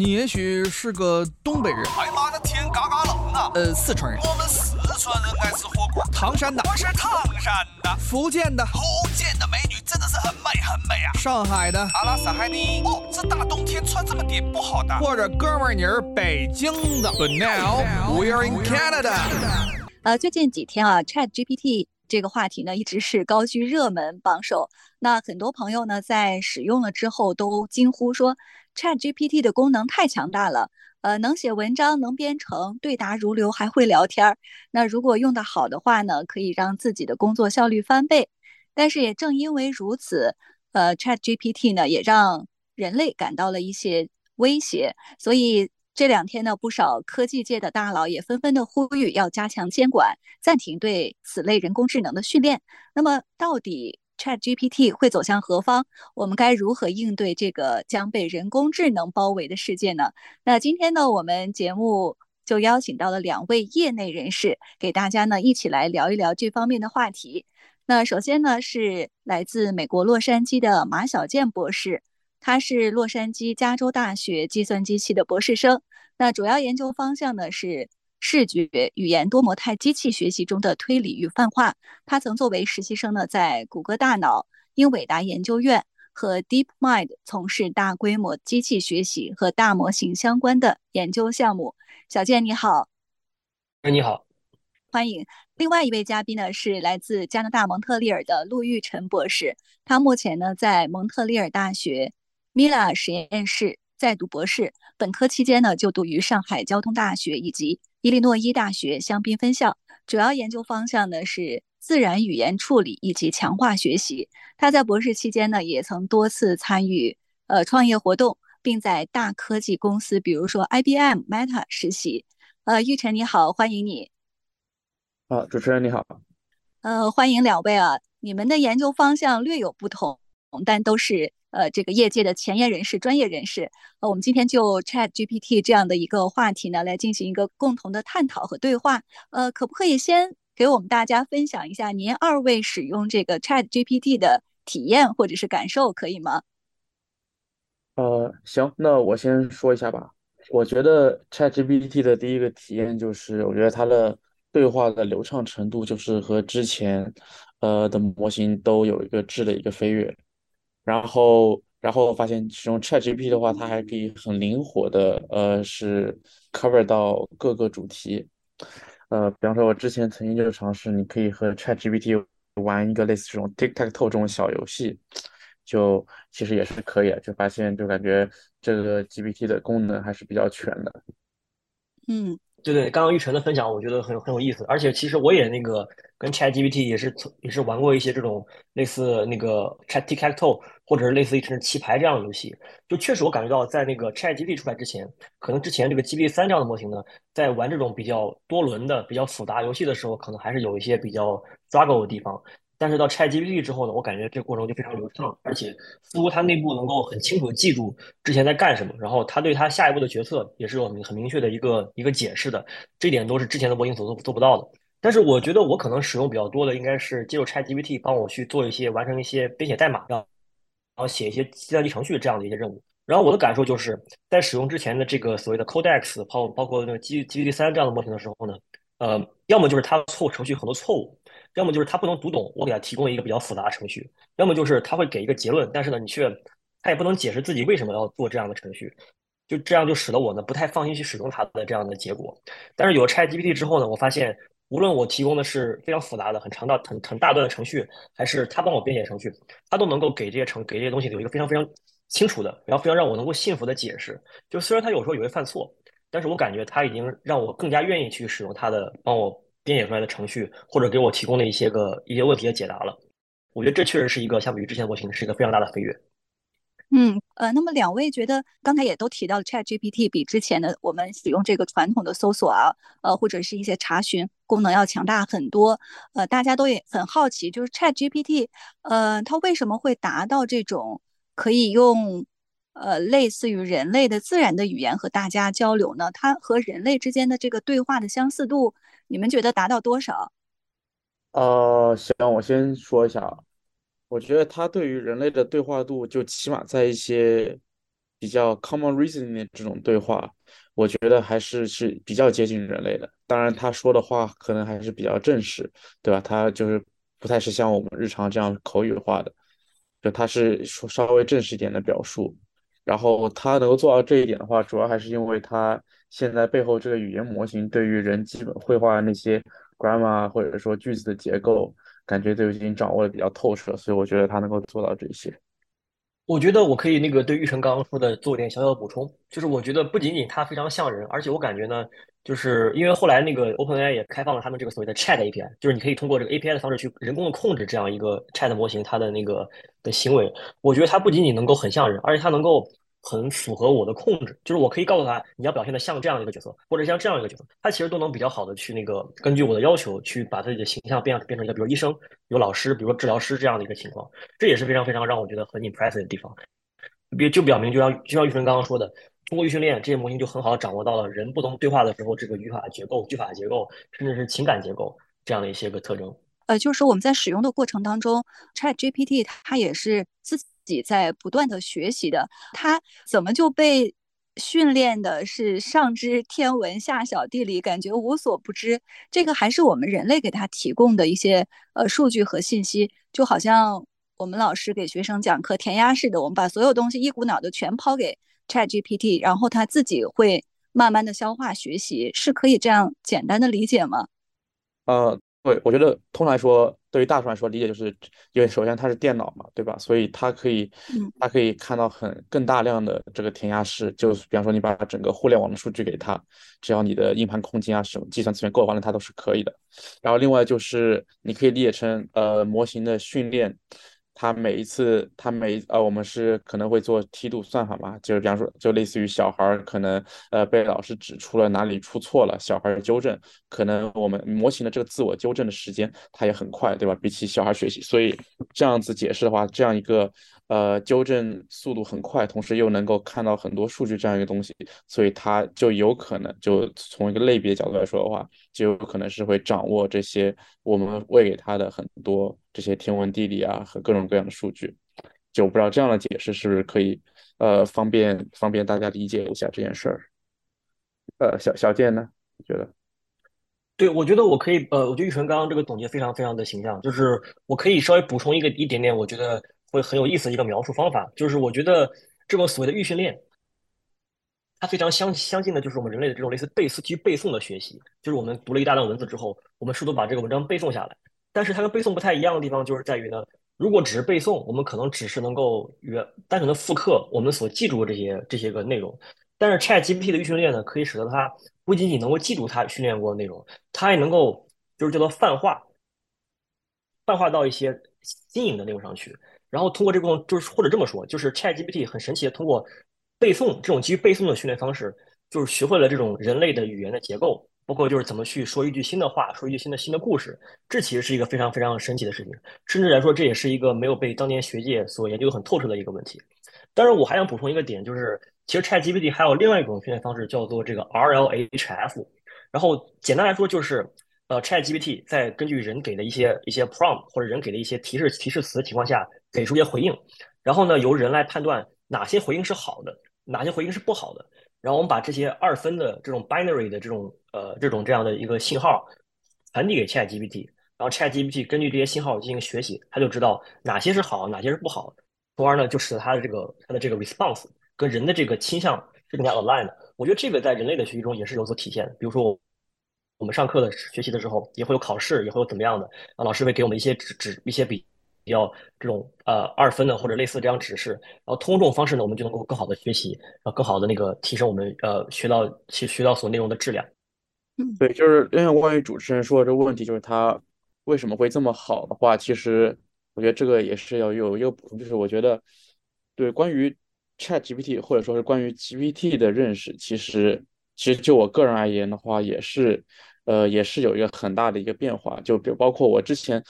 你也许是个东北人，哎妈的天嘎嘎冷啊！呃，四川人，我们四川人爱吃火锅。唐山的，我是唐山的，福建的，福建的美女真的是很美很美啊。上海的，阿拉斯海尼。哦，这大冬天穿这么点不好的。或者哥们儿你是北京的。But now we are in Canada。呃，最近几天啊，Chat GPT 这个话题呢一直是高居热门榜首。那很多朋友呢在使用了之后都惊呼说，Chat GPT 的功能太强大了。呃，能写文章，能编程，对答如流，还会聊天儿。那如果用得好的话呢，可以让自己的工作效率翻倍。但是也正因为如此，呃，Chat GPT 呢也让人类感到了一些威胁。所以这两天呢，不少科技界的大佬也纷纷的呼吁要加强监管，暂停对此类人工智能的训练。那么到底？ChatGPT 会走向何方？我们该如何应对这个将被人工智能包围的世界呢？那今天呢，我们节目就邀请到了两位业内人士，给大家呢一起来聊一聊这方面的话题。那首先呢是来自美国洛杉矶的马小健博士，他是洛杉矶加州大学计算机系的博士生，那主要研究方向呢是。视觉语言多模态机器学习中的推理与泛化。他曾作为实习生呢，在谷歌大脑、英伟达研究院和 DeepMind 从事大规模机器学习和大模型相关的研究项目。小健你好，哎你好，欢迎。另外一位嘉宾呢是来自加拿大蒙特利尔的陆玉晨博士，他目前呢在蒙特利尔大学 Mila 实验室在读博士，本科期间呢就读于上海交通大学以及。伊利诺伊大学香槟分校主要研究方向呢是自然语言处理以及强化学习。他在博士期间呢也曾多次参与呃创业活动，并在大科技公司，比如说 IBM、Meta 实习。呃，玉晨你好，欢迎你。啊，主持人你好。呃，欢迎两位啊，你们的研究方向略有不同，但都是。呃，这个业界的前沿人士、专业人士，呃，我们今天就 Chat GPT 这样的一个话题呢，来进行一个共同的探讨和对话。呃，可不可以先给我们大家分享一下您二位使用这个 Chat GPT 的体验或者是感受，可以吗？呃，行，那我先说一下吧。我觉得 Chat GPT 的第一个体验就是，我觉得它的对话的流畅程度，就是和之前呃的模型都有一个质的一个飞跃。然后，然后发现使用 ChatGPT 的话，它还可以很灵活的，呃，是 cover 到各个主题。呃，比方说，我之前曾经就尝试，你可以和 ChatGPT 玩一个类似这种 Tic Tac Toe 这种小游戏，就其实也是可以，就发现就感觉这个 GPT 的功能还是比较全的。嗯。对对，刚刚玉成的分享我觉得很很有意思，而且其实我也那个跟 ChatGPT 也是也是玩过一些这种类似那个 ChatTicTo 或者是类似于棋牌这样的游戏，就确实我感觉到在那个 ChatGPT 出来之前，可能之前这个 GPT 三这样的模型呢，在玩这种比较多轮的、比较复杂游戏的时候，可能还是有一些比较 struggle 的地方。但是到 ChatGPT 之后呢，我感觉这个过程就非常流畅，而且似乎它内部能够很清楚的记住之前在干什么，然后它对它下一步的决策也是有很明确的一个一个解释的，这点都是之前的模型所做做不到的。但是我觉得我可能使用比较多的应该是借助 ChatGPT 帮我去做一些完成一些编写代码，然后写一些计算机程序这样的一些任务。然后我的感受就是在使用之前的这个所谓的 Codex，包包括那个 G GPT 三这样的模型的时候呢，呃，要么就是它错误程序很多错误。要么就是他不能读懂我给他提供了一个比较复杂的程序，要么就是他会给一个结论，但是呢，你却他也不能解释自己为什么要做这样的程序，就这样就使得我呢不太放心去使用它的这样的结果。但是有了 ChatGPT 之后呢，我发现无论我提供的是非常复杂的、很长的、很很大段的程序，还是他帮我编写程序，他都能够给这些程给这些东西有一个非常非常清楚的，然后非常让我能够信服的解释。就虽然他有时候也会犯错，但是我感觉他已经让我更加愿意去使用他的帮我。编写出来的程序，或者给我提供的一些个一些问题的解答了，我觉得这确实是一个相比于之前模型是一个非常大的飞跃。嗯呃，那么两位觉得刚才也都提到了 Chat GPT 比之前的我们使用这个传统的搜索啊，呃或者是一些查询功能要强大很多。呃，大家都也很好奇，就是 Chat GPT，呃，它为什么会达到这种可以用呃类似于人类的自然的语言和大家交流呢？它和人类之间的这个对话的相似度？你们觉得达到多少？呃，行，我先说一下，我觉得它对于人类的对话度，就起码在一些比较 common reasoning 的这种对话，我觉得还是是比较接近人类的。当然，他说的话可能还是比较正式，对吧？他就是不太是像我们日常这样口语化的，就他是说稍微正式一点的表述。然后他能够做到这一点的话，主要还是因为他现在背后这个语言模型对于人基本绘画那些 grammar 或者说句子的结构，感觉都已经掌握的比较透彻，所以我觉得他能够做到这些。我觉得我可以那个对玉成刚刚说的做点小小的补充，就是我觉得不仅仅它非常像人，而且我感觉呢，就是因为后来那个 OpenAI 也开放了他们这个所谓的 Chat API，就是你可以通过这个 API 的方式去人工的控制这样一个 Chat 模型它的那个的行为。我觉得它不仅仅能够很像人，而且它能够。很符合我的控制，就是我可以告诉他你要表现的像这样一个角色，或者像这样一个角色，他其实都能比较好的去那个根据我的要求去把自己的形象变变成一个，比如医生、有老师，比如说治疗师这样的一个情况，这也是非常非常让我觉得很 impressive 的地方。比就表明，就像就像玉春刚刚说的，通过预训练，这些模型就很好的掌握到了人不同对话的时候这个语法结构、句法结构，甚至是情感结构这样的一些个特征。呃，就是说我们在使用的过程当中，Chat GPT 它也是自。己在不断的学习的，他怎么就被训练的是上知天文下晓地理，感觉无所不知？这个还是我们人类给他提供的一些呃数据和信息，就好像我们老师给学生讲课填鸭式的，我们把所有东西一股脑的全抛给 Chat GPT，然后他自己会慢慢的消化学习，是可以这样简单的理解吗？呃，对，我觉得通常来说。对于大数来说，理解就是因为首先它是电脑嘛，对吧？所以它可以，它可以看到很更大量的这个填鸭式，就是比方说你把整个互联网的数据给它，只要你的硬盘空间啊什么计算资源够完了，它都是可以的。然后另外就是你可以理解成呃模型的训练。它每一次，它每呃，我们是可能会做梯度算法嘛，就是比方说，就类似于小孩儿可能呃被老师指出了哪里出错了，小孩儿纠正，可能我们模型的这个自我纠正的时间它也很快，对吧？比起小孩学习，所以这样子解释的话，这样一个。呃，纠正速度很快，同时又能够看到很多数据这样一个东西，所以它就有可能，就从一个类别角度来说的话，就有可能是会掌握这些我们喂给它的很多这些天文地理啊和各种各样的数据。就不知道这样的解释是不是可以，呃，方便方便大家理解一下这件事儿。呃，小小健呢？你觉得？对，我觉得我可以，呃，我觉得玉纯刚刚这个总结非常非常的形象，就是我可以稍微补充一个一点点，我觉得。会很有意思的一个描述方法，就是我觉得这种所谓的预训练，它非常相相近的，就是我们人类的这种类似背诵基于背诵的学习，就是我们读了一大段文字之后，我们试图把这个文章背诵下来。但是它跟背诵不太一样的地方，就是在于呢，如果只是背诵，我们可能只是能够原单纯的复刻我们所记住的这些这些个内容。但是 Chat GPT 的预训练呢，可以使得它不仅仅能够记住它训练过的内容，它还能够就是叫做泛化，泛化到一些新颖的内容上去。然后通过这种，就是或者这么说，就是 ChatGPT 很神奇的通过背诵这种基于背诵的训练方式，就是学会了这种人类的语言的结构，包括就是怎么去说一句新的话，说一句新的新的故事。这其实是一个非常非常神奇的事情，甚至来说，这也是一个没有被当年学界所研究的很透彻的一个问题。当然，我还想补充一个点，就是其实 ChatGPT 还有另外一种训练方式，叫做这个 RLHF。然后简单来说就是。呃，ChatGPT 在根据人给的一些一些 prompt 或者人给的一些提示提示词的情况下，给出一些回应，然后呢，由人来判断哪些回应是好的，哪些回应是不好的，然后我们把这些二分的这种 binary 的这种呃这种这样的一个信号传递给 ChatGPT，然后 ChatGPT 根据这些信号进行学习，它就知道哪些是好，哪些是不好，从而呢就使得它的这个它的这个 response 跟人的这个倾向是更加 aligned。我觉得这个在人类的学习中也是有所体现的，比如说我。我们上课的学习的时候，也会有考试，也会有怎么样的啊？老师会给我们一些指指一些比比较这种呃二分的或者类似这样指示，然后通过这种方式呢，我们就能够更好的学习，然后更好的那个提升我们呃学到学学到所内容的质量。嗯，对，就是因为关于主持人说的这个问题，就是他为什么会这么好的话，其实我觉得这个也是要有一个补充，就是我觉得对关于 Chat GPT 或者说是关于 GPT 的认识，其实其实就我个人而言的话，也是。呃，也是有一个很大的一个变化，就比如包括我之前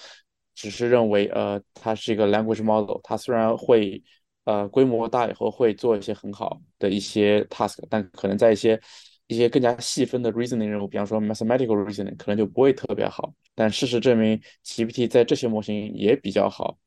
只是认为，呃，它是一个 language model，它虽然会呃规模大以后会做一些很好的一些 task，但可能在一些一些更加细分的 reasoning 任务，比方说 mathematical reasoning，可能就不会特别好。但事实证明，GPT 在这些模型也比较好，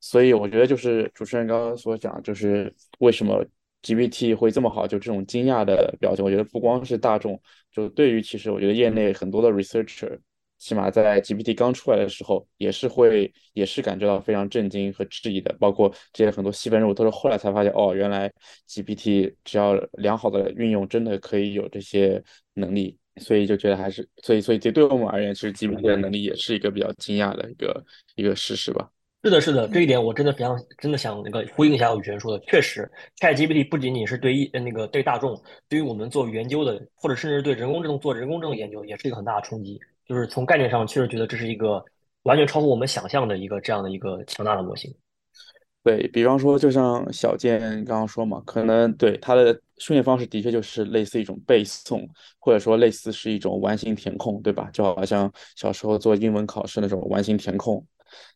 所以我觉得就是主持人刚刚所讲，就是为什么 GPT 会这么好，就这种惊讶的表情，我觉得不光是大众，就对于其实我觉得业内很多的 researcher，起码在 GPT 刚出来的时候，也是会也是感觉到非常震惊和质疑的，包括这些很多细分任务都是后来才发现，哦，原来 GPT 只要良好的运用，真的可以有这些能力，所以就觉得还是，所以所以这对我们而言，其实 GPT 的能力也是一个比较惊讶的一个一个事实吧。是的，是的，这一点我真的非常真的想那个呼应一下宇轩说的，确实，ChatGPT 不仅仅是对一那个对大众，对于我们做研究的，或者甚至对人工智能做人工智能研究，也是一个很大的冲击。就是从概念上，确实觉得这是一个完全超乎我们想象的一个这样的一个强大的模型。对比方说，就像小健刚刚说嘛，可能对它的训练方式的确就是类似一种背诵，或者说类似是一种完形填空，对吧？就好像小时候做英文考试那种完形填空。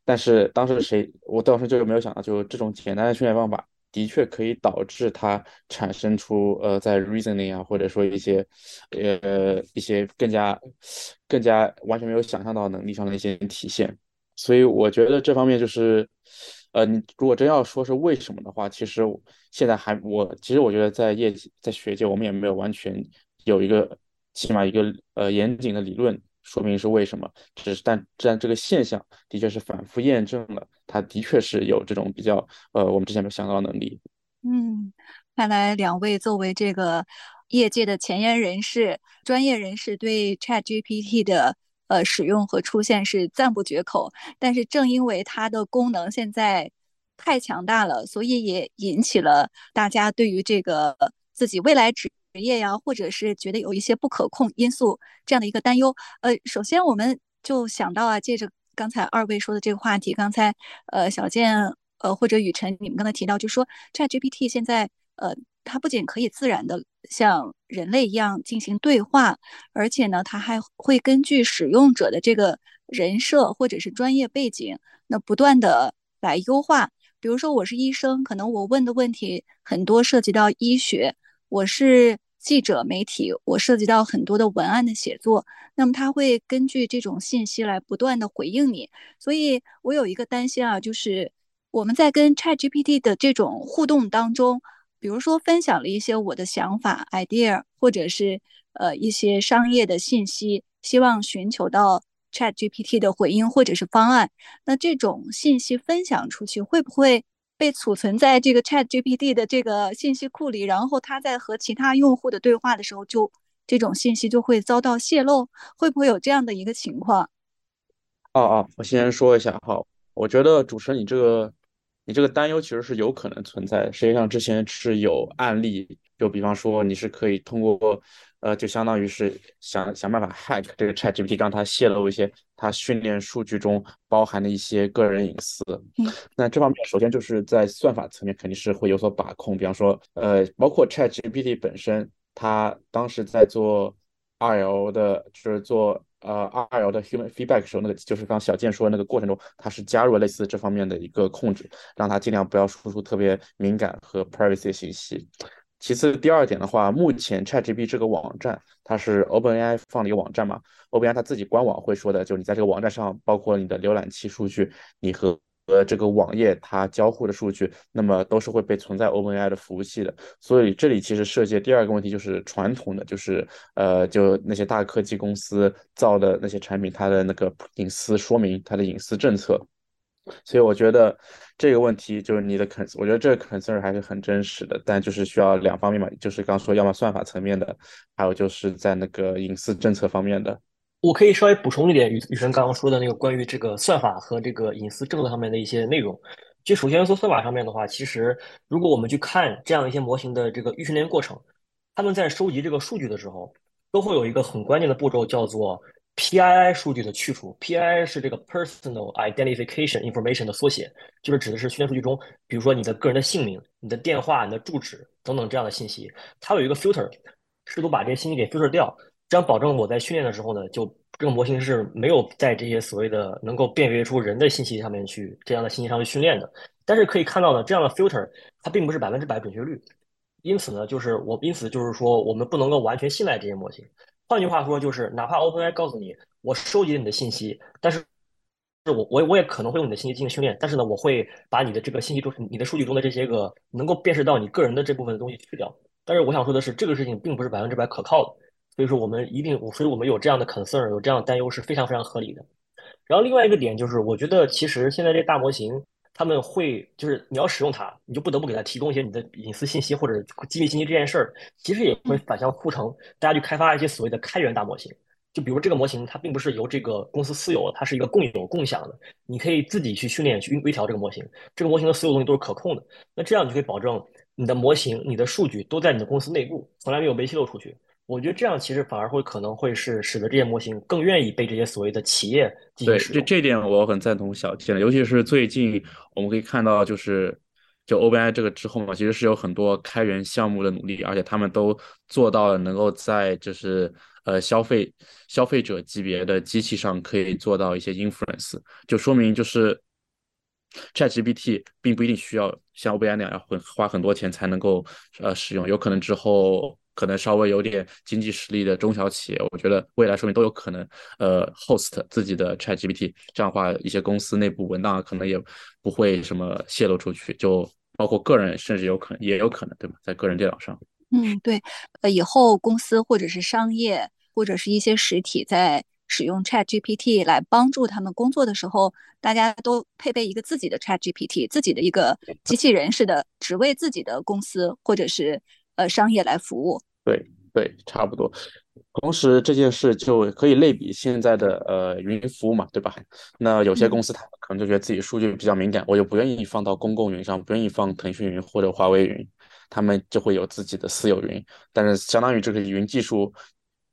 但是当时谁，我当时就是没有想到，就这种简单的训练方法，的确可以导致它产生出呃，在 reasoning 啊，或者说一些呃一些更加更加完全没有想象到能力上的一些体现。所以我觉得这方面就是，呃，你如果真要说是为什么的话，其实现在还我其实我觉得在业界在学界，我们也没有完全有一个起码一个呃严谨的理论。说明是为什么？只是但但这个现象的确是反复验证了，它的确是有这种比较呃我们之前没有想到的能力。嗯，看来两位作为这个业界的前沿人士、专业人士，对 ChatGPT 的呃使用和出现是赞不绝口。但是正因为它的功能现在太强大了，所以也引起了大家对于这个自己未来职职业呀，或者是觉得有一些不可控因素这样的一个担忧。呃，首先我们就想到啊，借着刚才二位说的这个话题，刚才呃小健呃或者雨辰你们刚才提到，就说 ChatGPT 现在呃它不仅可以自然的像人类一样进行对话，而且呢它还会根据使用者的这个人设或者是专业背景，那不断的来优化。比如说我是医生，可能我问的问题很多涉及到医学，我是。记者媒体，我涉及到很多的文案的写作，那么他会根据这种信息来不断的回应你。所以我有一个担心啊，就是我们在跟 ChatGPT 的这种互动当中，比如说分享了一些我的想法、idea，或者是呃一些商业的信息，希望寻求到 ChatGPT 的回应或者是方案。那这种信息分享出去，会不会？被储存在这个 Chat GPT 的这个信息库里，然后它在和其他用户的对话的时候，就这种信息就会遭到泄露，会不会有这样的一个情况？哦哦，我先说一下哈，我觉得主持人你这个你这个担忧其实是有可能存在，实际上之前是有案例，就比方说你是可以通过。呃，就相当于是想想办法 hack 这个 ChatGPT，让它泄露一些它训练数据中包含的一些个人隐私。嗯，那这方面首先就是在算法层面肯定是会有所把控。比方说，呃，包括 ChatGPT 本身，它当时在做 RL 的，就是做呃 RL 的 human feedback 时候，那个就是刚小健说的那个过程中，他是加入了类似这方面的一个控制，让他尽量不要输出特别敏感和 privacy 信息。其次，第二点的话，目前 ChatGPT 这个网站，它是 OpenAI 放的一个网站嘛？OpenAI 它自己官网会说的，就是你在这个网站上，包括你的浏览器数据，你和和这个网页它交互的数据，那么都是会被存在 OpenAI 的服务器的。所以这里其实涉及第二个问题，就是传统的，就是呃，就那些大科技公司造的那些产品，它的那个隐私说明，它的隐私政策。所以我觉得这个问题就是你的 concern，我觉得这个 concern 还是很真实的，但就是需要两方面嘛，就是刚说要么算法层面的，还有就是在那个隐私政策方面的。我可以稍微补充一点宇宇生刚刚说的那个关于这个算法和这个隐私政策上面的一些内容。就首先说算法上面的话，其实如果我们去看这样一些模型的这个预训练过程，他们在收集这个数据的时候，都会有一个很关键的步骤，叫做。PII 数据的去除，PII 是这个 Personal Identification Information 的缩写，就是指的是训练数据中，比如说你的个人的姓名、你的电话、你的住址等等这样的信息，它有一个 filter，试图把这些信息给 filter 掉，这样保证我在训练的时候呢，就这个模型是没有在这些所谓的能够辨别出人的信息上面去这样的信息上去训练的。但是可以看到呢，这样的 filter 它并不是百分之百准确率，因此呢，就是我因此就是说，我们不能够完全信赖这些模型。换句话说，就是哪怕 OpenAI 告诉你我收集了你的信息，但是我我我也可能会用你的信息进行训练，但是呢，我会把你的这个信息中、你的数据中的这些个能够辨识到你个人的这部分的东西去掉。但是我想说的是，这个事情并不是百分之百可靠的，所以说我们一定，所以我们有这样的 concern，有这样的担忧是非常非常合理的。然后另外一个点就是，我觉得其实现在这大模型。他们会就是你要使用它，你就不得不给它提供一些你的隐私信息或者机密信息这件事儿，其实也会反向促成大家去开发一些所谓的开源大模型。就比如这个模型，它并不是由这个公司私有，它是一个共有共享的，你可以自己去训练去微调这个模型。这个模型的所有东西都是可控的，那这样你就可以保证你的模型、你的数据都在你的公司内部，从来没有被泄露出去。我觉得这样其实反而会可能会是使得这些模型更愿意被这些所谓的企业进行使用。对，这这点我很赞同小天的，尤其是最近我们可以看到，就是就 OpenAI 这个之后嘛，其实是有很多开源项目的努力，而且他们都做到了能够在就是呃消费消费者级别的机器上可以做到一些 inference，就说明就是 ChatGPT 并不一定需要像 OpenAI 那样要很花很多钱才能够呃使用，有可能之后。可能稍微有点经济实力的中小企业，我觉得未来说明都有可能，呃，host 自己的 ChatGPT，这样的话，一些公司内部文档可能也不会什么泄露出去，就包括个人，甚至有可能也有可能，对吧？在个人电脑上。嗯，对，呃，以后公司或者是商业或者是一些实体在使用 ChatGPT 来帮助他们工作的时候，大家都配备一个自己的 ChatGPT，自己的一个机器人似的，只为自己的公司或者是。呃，商业来服务，对对，差不多。同时，这件事就可以类比现在的呃云服务嘛，对吧？那有些公司他们可能就觉得自己数据比较敏感，我就不愿意放到公共云上，不愿意放腾讯云或者华为云，他们就会有自己的私有云。但是，相当于这个云技术。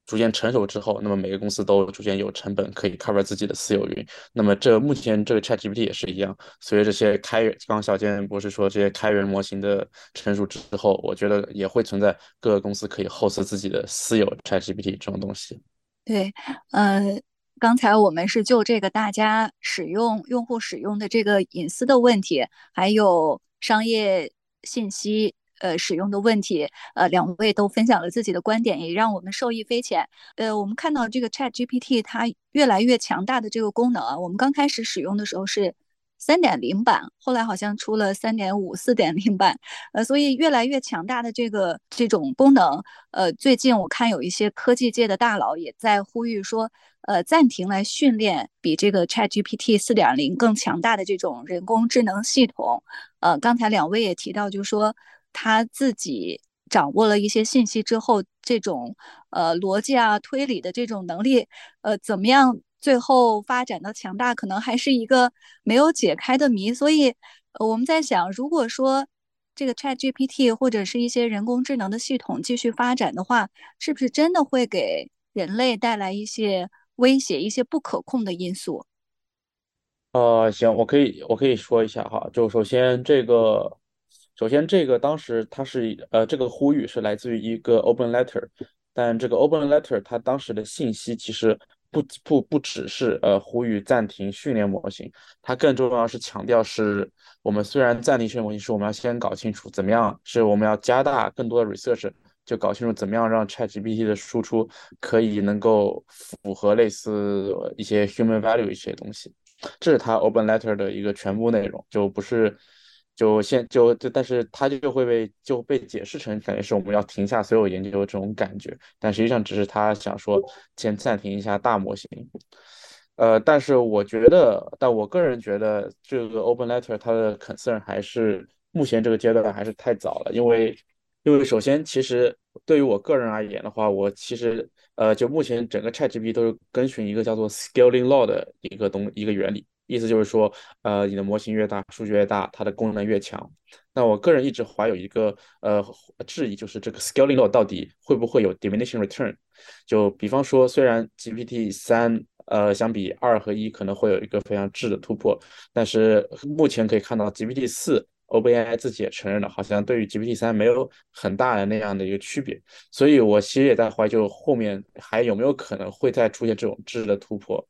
逐渐成熟之后，那么每个公司都逐渐有成本可以 cover 自己的私有云。那么这目前这个 ChatGPT 也是一样，随着这些开源，刚刚小健博士说这些开源模型的成熟之后，我觉得也会存在各个公司可以 host 自己的私有 ChatGPT 这种东西。对，呃，刚才我们是就这个大家使用用户使用的这个隐私的问题，还有商业信息。呃，使用的问题，呃，两位都分享了自己的观点，也让我们受益匪浅。呃，我们看到这个 Chat GPT 它越来越强大的这个功能啊，我们刚开始使用的时候是三点零版，后来好像出了三点五、四点零版，呃，所以越来越强大的这个这种功能，呃，最近我看有一些科技界的大佬也在呼吁说，呃，暂停来训练比这个 Chat GPT 四点零更强大的这种人工智能系统。呃，刚才两位也提到，就是说。他自己掌握了一些信息之后，这种呃逻辑啊、推理的这种能力，呃，怎么样最后发展到强大，可能还是一个没有解开的谜。所以，呃，我们在想，如果说这个 Chat GPT 或者是一些人工智能的系统继续发展的话，是不是真的会给人类带来一些威胁、一些不可控的因素？呃，行，我可以我可以说一下哈，就首先这个。首先，这个当时它是呃，这个呼吁是来自于一个 open letter，但这个 open letter 它当时的信息其实不不不只是呃呼吁暂停训练模型，它更重要是强调是我们虽然暂停训练模型，是我们要先搞清楚怎么样，是我们要加大更多的 research，就搞清楚怎么样让 ChatGPT 的输出可以能够符合类似一些 human value 一些东西，这是它 open letter 的一个全部内容，就不是。就现就就，但是它就会被就被解释成感觉是我们要停下所有研究的这种感觉，但实际上只是他想说先暂停一下大模型。呃，但是我觉得，但我个人觉得这个 Open Letter 它的 concern 还是目前这个阶段还是太早了，因为因为首先其实对于我个人而言的话，我其实呃就目前整个 ChatGPT 都是遵循一个叫做 Scaling Law 的一个东一个原理。意思就是说，呃，你的模型越大，数据越大，它的功能越强。那我个人一直怀有一个呃质疑，就是这个 scaling law 到底会不会有 diminishing return？就比方说，虽然 GPT 三呃相比二和一可能会有一个非常质的突破，但是目前可以看到 GPT 四 OpenAI 自己也承认了，好像对于 GPT 三没有很大的那样的一个区别。所以我其实也在怀疑，就后面还有没有可能会再出现这种质的突破。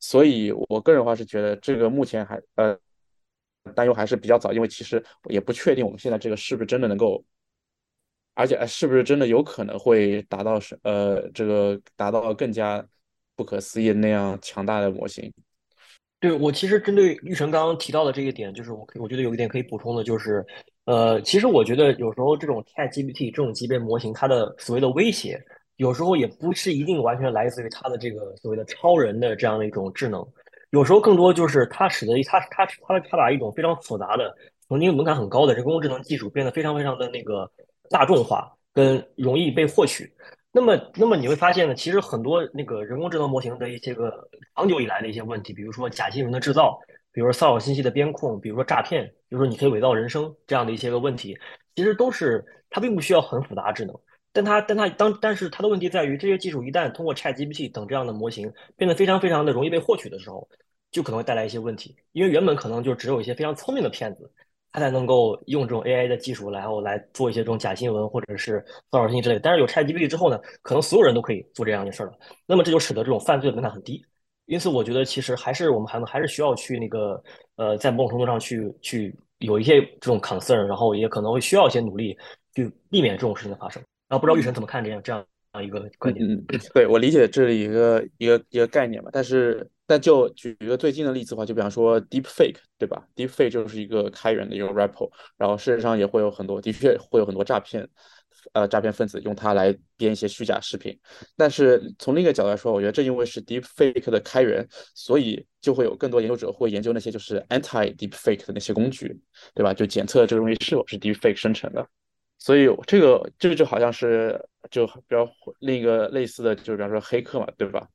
所以，我个人的话是觉得这个目前还呃担忧还是比较早，因为其实也不确定我们现在这个是不是真的能够，而且是不是真的有可能会达到是呃这个达到更加不可思议那样强大的模型。对，我其实针对玉成刚刚提到的这一点，就是我可以我觉得有一点可以补充的，就是，呃，其实我觉得有时候这种 ChatGPT 这种级别模型，它的所谓的威胁，有时候也不是一定完全来自于它的这个所谓的超人的这样的一种智能，有时候更多就是它使得它它它它把一种非常复杂的、曾经门槛很高的人工智能技术变得非常非常的那个大众化跟容易被获取。那么，那么你会发现呢，其实很多那个人工智能模型的一些个长久以来的一些问题，比如说假新闻的制造，比如说骚扰信息的编控，比如说诈骗，比如说你可以伪造人生这样的一些个问题，其实都是它并不需要很复杂智能，但它但它当但是它的问题在于，这些技术一旦通过 ChatGPT 等这样的模型变得非常非常的容易被获取的时候，就可能会带来一些问题，因为原本可能就只有一些非常聪明的骗子。他才能够用这种 AI 的技术，然后来做一些这种假新闻或者是骚扰信息之类的。但是有 ChatGPT 之后呢，可能所有人都可以做这样的事儿了。那么这就使得这种犯罪的门槛很低。因此，我觉得其实还是我们还能还是需要去那个呃，在某种程度上去去有一些这种 concern，然后也可能会需要一些努力去避免这种事情的发生。然后不知道玉成怎么看这样这样一个观点？嗯，对我理解这是一个一个一个概念吧，但是。但就举一个最近的例子的话，就比方说 Deepfake，对吧？Deepfake 就是一个开源的一个 REPO，然后事实上也会有很多，的确会有很多诈骗，呃，诈骗分子用它来编一些虚假视频。但是从另一个角度来说，我觉得正因为是 Deepfake 的开源，所以就会有更多研究者会研究那些就是 anti Deepfake 的那些工具，对吧？就检测这个东西是否是 Deepfake 生成的。所以这个这个就好像是就比较另一个类似的就比方说黑客嘛，对吧？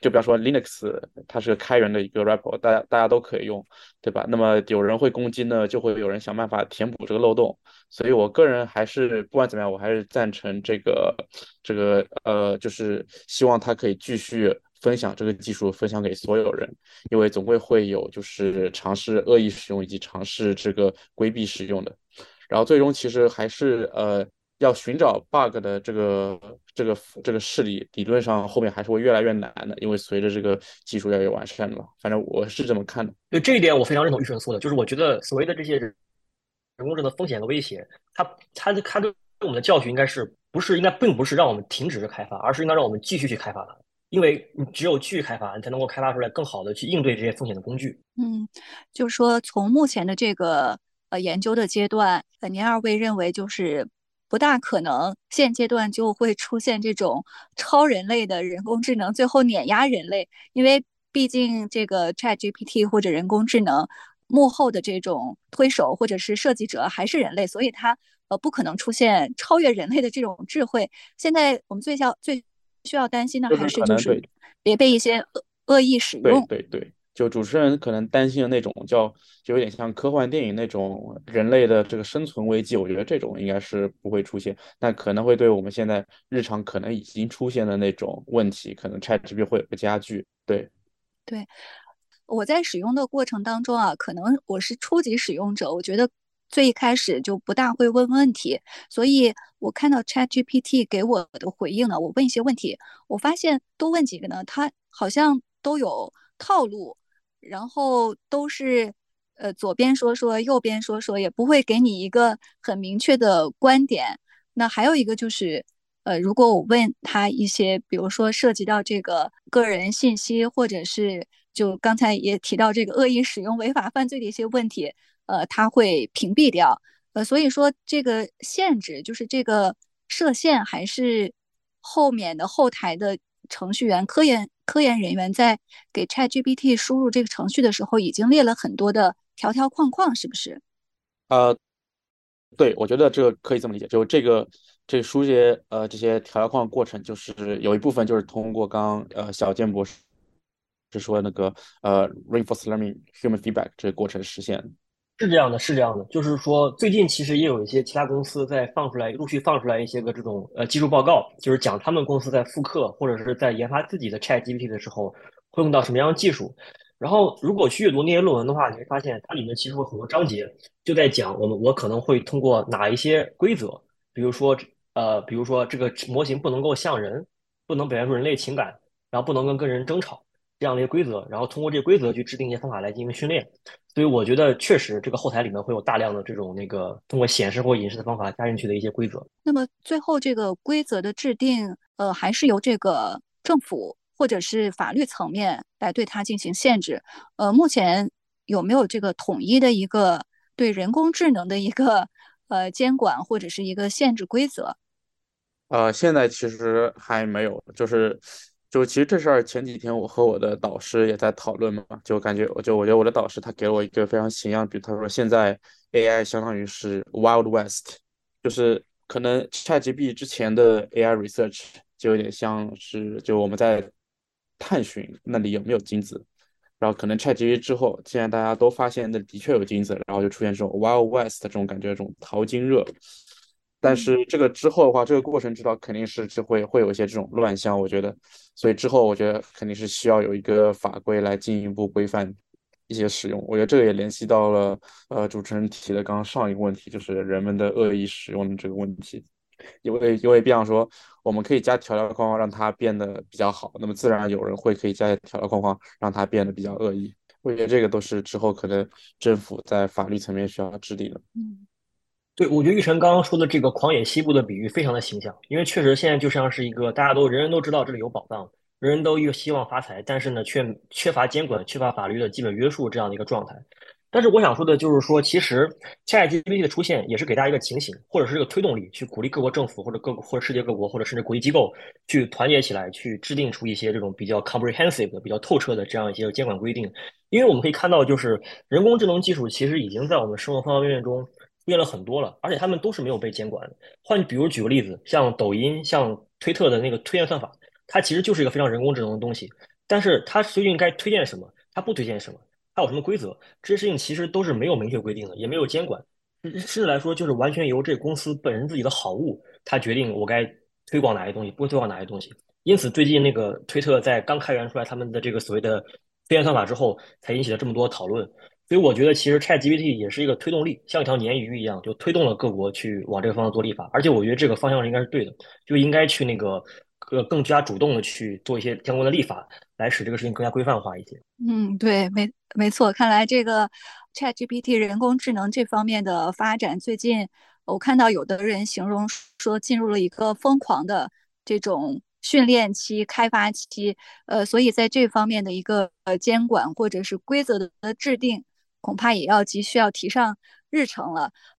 就比方说 Linux，它是个开源的一个 REPO，大家大家都可以用，对吧？那么有人会攻击呢，就会有人想办法填补这个漏洞。所以我个人还是不管怎么样，我还是赞成这个这个呃，就是希望它可以继续分享这个技术，分享给所有人，因为总归会有就是尝试恶意使用以及尝试这个规避使用的。然后最终其实还是呃。要寻找 bug 的这个这个这个势力，理论上后面还是会越来越难的，因为随着这个技术越来越完善嘛。反正我是这么看的。对这一点，我非常认同玉生说的，就是我觉得所谓的这些人工智能风险和威胁，它它它对我们的教训应该是不是应该并不是让我们停止着开发，而是应该让我们继续去开发它，因为你只有继续开发，你才能够开发出来更好的去应对这些风险的工具。嗯，就是说从目前的这个呃研究的阶段，呃，您二位认为就是。不大可能，现阶段就会出现这种超人类的人工智能最后碾压人类，因为毕竟这个 ChatGPT 或者人工智能幕后的这种推手或者是设计者还是人类，所以它呃不可能出现超越人类的这种智慧。现在我们最需要最需要担心的还是就是别被一些恶恶意使用。对对对。就主持人可能担心的那种叫，就有点像科幻电影那种人类的这个生存危机，我觉得这种应该是不会出现，但可能会对我们现在日常可能已经出现的那种问题，可能 ChatGPT 会有个加剧。对，对，我在使用的过程当中啊，可能我是初级使用者，我觉得最一开始就不大会问问题，所以我看到 ChatGPT 给我的回应呢，我问一些问题，我发现多问几个呢，它好像都有套路。然后都是，呃，左边说说，右边说说，也不会给你一个很明确的观点。那还有一个就是，呃，如果我问他一些，比如说涉及到这个个人信息，或者是就刚才也提到这个恶意使用、违法犯罪的一些问题，呃，他会屏蔽掉。呃，所以说这个限制就是这个设限，还是后面的后台的程序员、科研。科研人员在给 ChatGPT 输入这个程序的时候，已经列了很多的条条框框，是不是？呃，对，我觉得这个可以这么理解，就这个这输些呃这些条条框过程，就是有一部分就是通过刚呃小建博士是说那个呃 reinforcement learning human feedback 这个过程实现。是这样的，是这样的，就是说，最近其实也有一些其他公司在放出来，陆续放出来一些个这种呃技术报告，就是讲他们公司在复刻或者是在研发自己的 ChatGPT 的时候会用到什么样的技术。然后，如果去阅读那些论文的话，你会发现它里面其实有很多章节就在讲我们我可能会通过哪一些规则，比如说呃，比如说这个模型不能够像人，不能表现出人类情感，然后不能跟跟人争吵。这样的一些规则，然后通过这些规则去制定一些方法来进行训练，所以我觉得确实这个后台里面会有大量的这种那个通过显示或隐示的方法加进去的一些规则。那么最后这个规则的制定，呃，还是由这个政府。或者是法律层面来对它进行限制。呃，目前有没有这个统一的一个对人工智能的一个呃监管或者是一个限制规则？呃，现在其实还没有，就是就其实这事儿前几天我和我的导师也在讨论嘛，就感觉我就我觉得我的导师他给了我一个非常形象比，他说现在 AI 相当于是 Wild West，就是可能 ChatGPT 之前的 AI research 就有点像是就我们在。探寻那里有没有金子，然后可能 ChatGPT 之后，既然大家都发现那的确有金子，然后就出现这种 Wild West 这种感觉，这种淘金热。但是这个之后的话，这个过程知道肯定是就会会有一些这种乱象，我觉得，所以之后我觉得肯定是需要有一个法规来进一步规范一些使用。我觉得这个也联系到了呃主持人提的刚刚上一个问题，就是人们的恶意使用的这个问题。因为因为比方说，我们可以加条条框框让它变得比较好，那么自然有人会可以加条条框框让它变得比较恶意。我觉得这个都是之后可能政府在法律层面需要制定的。嗯，对，我觉得玉成刚刚说的这个狂野西部的比喻非常的形象，因为确实现在就像是一个大家都人人都知道这里有宝藏，人人都又希望发财，但是呢却缺乏监管、缺乏法律的基本约束这样的一个状态。但是我想说的就是说，其实 ChatGPT 的出现也是给大家一个警醒，或者是一个推动力，去鼓励各国政府或者各或者世界各国或者甚至国际机构去团结起来，去制定出一些这种比较 comprehensive 的、比较透彻的这样一些监管规定。因为我们可以看到，就是人工智能技术其实已经在我们生活方方面面中出现了很多了，而且他们都是没有被监管的。换比如举个例子，像抖音、像推特的那个推荐算法，它其实就是一个非常人工智能的东西，但是它究竟该推荐什么，它不推荐什么？它有什么规则？这些事情其实都是没有明确规定的，也没有监管。甚至来说，就是完全由这公司本人自己的好恶，他决定我该推广哪些东西，不推广哪些东西。因此，最近那个推特在刚开源出来他们的这个所谓的推荐算法之后，才引起了这么多讨论。所以，我觉得其实 ChatGPT 也是一个推动力，像一条鲶鱼一样，就推动了各国去往这个方向做立法。而且，我觉得这个方向应该是对的，就应该去那个呃更加主动的去做一些相关的立法，来使这个事情更加规范化一些。嗯，对，没。没错，看来这个 ChatGPT 人工智能这方面的发展，最近我看到有的人形容说进入了一个疯狂的这种训练期、开发期。呃，所以在这方面的一个呃监管或者是规则的制定，恐怕也要急需要提上日程了。